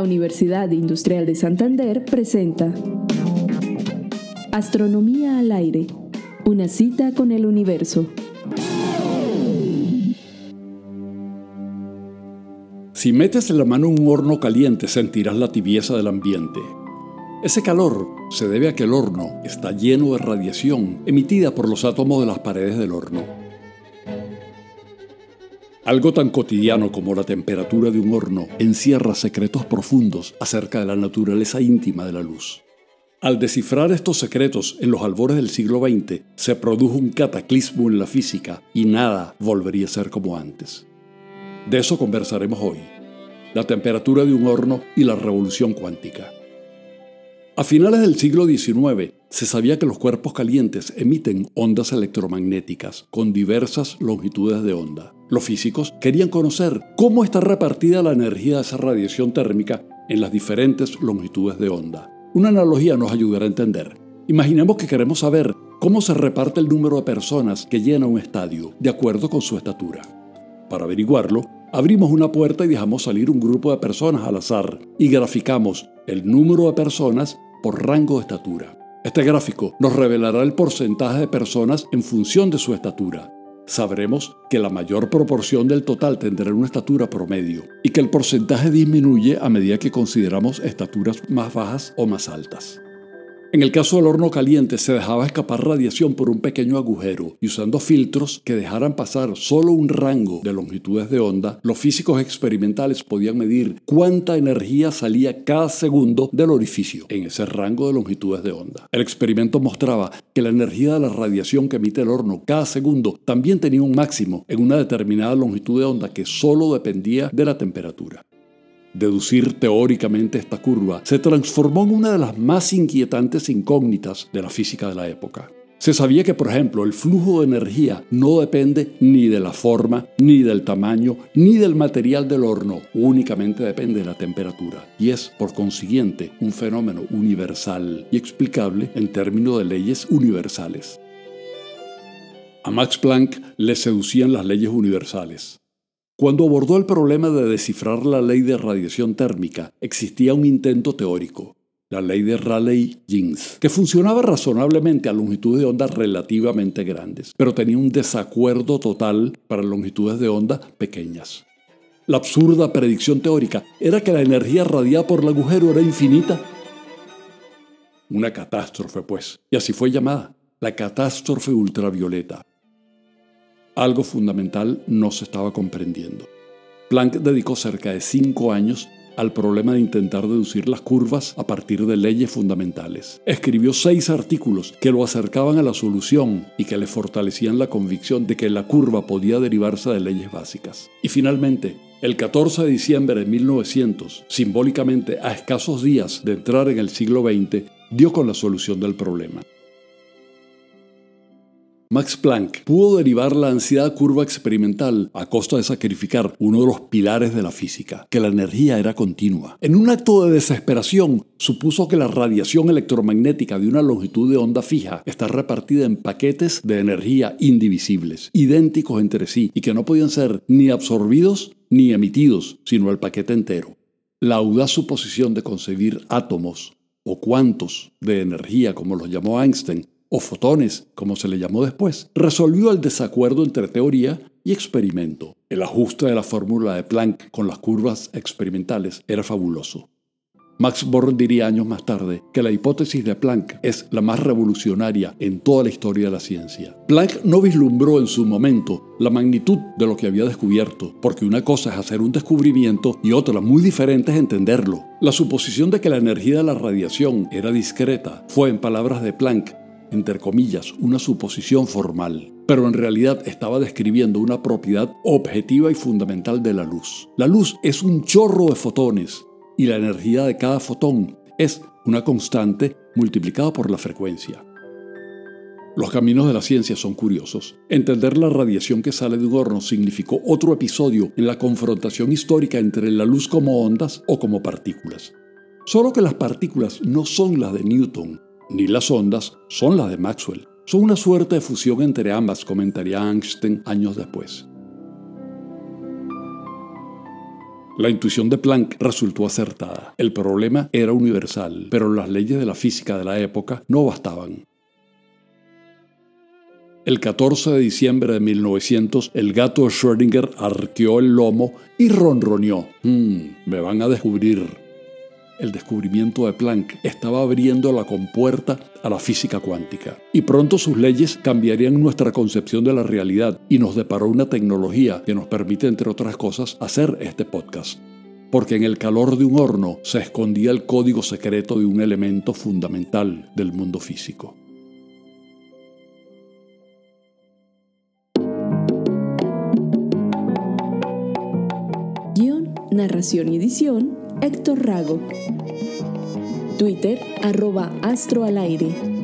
La Universidad Industrial de Santander presenta Astronomía al aire, una cita con el universo. Si metes la mano en un horno caliente sentirás la tibieza del ambiente. Ese calor se debe a que el horno está lleno de radiación emitida por los átomos de las paredes del horno. Algo tan cotidiano como la temperatura de un horno encierra secretos profundos acerca de la naturaleza íntima de la luz. Al descifrar estos secretos en los albores del siglo XX, se produjo un cataclismo en la física y nada volvería a ser como antes. De eso conversaremos hoy, la temperatura de un horno y la revolución cuántica. A finales del siglo XIX se sabía que los cuerpos calientes emiten ondas electromagnéticas con diversas longitudes de onda. Los físicos querían conocer cómo está repartida la energía de esa radiación térmica en las diferentes longitudes de onda. Una analogía nos ayudará a entender. Imaginemos que queremos saber cómo se reparte el número de personas que llena un estadio de acuerdo con su estatura. Para averiguarlo, abrimos una puerta y dejamos salir un grupo de personas al azar y graficamos el número de personas por rango de estatura. Este gráfico nos revelará el porcentaje de personas en función de su estatura. Sabremos que la mayor proporción del total tendrá una estatura promedio y que el porcentaje disminuye a medida que consideramos estaturas más bajas o más altas. En el caso del horno caliente se dejaba escapar radiación por un pequeño agujero y usando filtros que dejaran pasar solo un rango de longitudes de onda, los físicos experimentales podían medir cuánta energía salía cada segundo del orificio en ese rango de longitudes de onda. El experimento mostraba que la energía de la radiación que emite el horno cada segundo también tenía un máximo en una determinada longitud de onda que solo dependía de la temperatura. Deducir teóricamente esta curva se transformó en una de las más inquietantes incógnitas de la física de la época. Se sabía que, por ejemplo, el flujo de energía no depende ni de la forma, ni del tamaño, ni del material del horno, únicamente depende de la temperatura, y es, por consiguiente, un fenómeno universal y explicable en términos de leyes universales. A Max Planck le seducían las leyes universales. Cuando abordó el problema de descifrar la ley de radiación térmica, existía un intento teórico, la ley de Rayleigh-Jeans, que funcionaba razonablemente a longitudes de onda relativamente grandes, pero tenía un desacuerdo total para longitudes de onda pequeñas. La absurda predicción teórica era que la energía radiada por el agujero era infinita. Una catástrofe, pues, y así fue llamada, la catástrofe ultravioleta algo fundamental no se estaba comprendiendo. Planck dedicó cerca de cinco años al problema de intentar deducir las curvas a partir de leyes fundamentales. Escribió seis artículos que lo acercaban a la solución y que le fortalecían la convicción de que la curva podía derivarse de leyes básicas. Y finalmente, el 14 de diciembre de 1900, simbólicamente a escasos días de entrar en el siglo XX, dio con la solución del problema. Max Planck pudo derivar la ansiedad curva experimental a costa de sacrificar uno de los pilares de la física, que la energía era continua. En un acto de desesperación, supuso que la radiación electromagnética de una longitud de onda fija está repartida en paquetes de energía indivisibles, idénticos entre sí, y que no podían ser ni absorbidos ni emitidos, sino el paquete entero. La audaz suposición de concebir átomos o cuantos de energía, como los llamó Einstein, o fotones, como se le llamó después, resolvió el desacuerdo entre teoría y experimento. El ajuste de la fórmula de Planck con las curvas experimentales era fabuloso. Max Born diría años más tarde que la hipótesis de Planck es la más revolucionaria en toda la historia de la ciencia. Planck no vislumbró en su momento la magnitud de lo que había descubierto, porque una cosa es hacer un descubrimiento y otra muy diferente es entenderlo. La suposición de que la energía de la radiación era discreta fue, en palabras de Planck, entre comillas, una suposición formal, pero en realidad estaba describiendo una propiedad objetiva y fundamental de la luz. La luz es un chorro de fotones y la energía de cada fotón es una constante multiplicada por la frecuencia. Los caminos de la ciencia son curiosos. Entender la radiación que sale de un horno significó otro episodio en la confrontación histórica entre la luz como ondas o como partículas. Solo que las partículas no son las de Newton, ni las ondas son las de Maxwell. Son una suerte de fusión entre ambas, comentaría Einstein años después. La intuición de Planck resultó acertada. El problema era universal, pero las leyes de la física de la época no bastaban. El 14 de diciembre de 1900, el gato Schrödinger arqueó el lomo y ronroneó. Hmm, me van a descubrir. El descubrimiento de Planck estaba abriendo la compuerta a la física cuántica. Y pronto sus leyes cambiarían nuestra concepción de la realidad y nos deparó una tecnología que nos permite, entre otras cosas, hacer este podcast. Porque en el calor de un horno se escondía el código secreto de un elemento fundamental del mundo físico. Guión, narración y edición Héctor Rago. Twitter, arroba Astro al aire.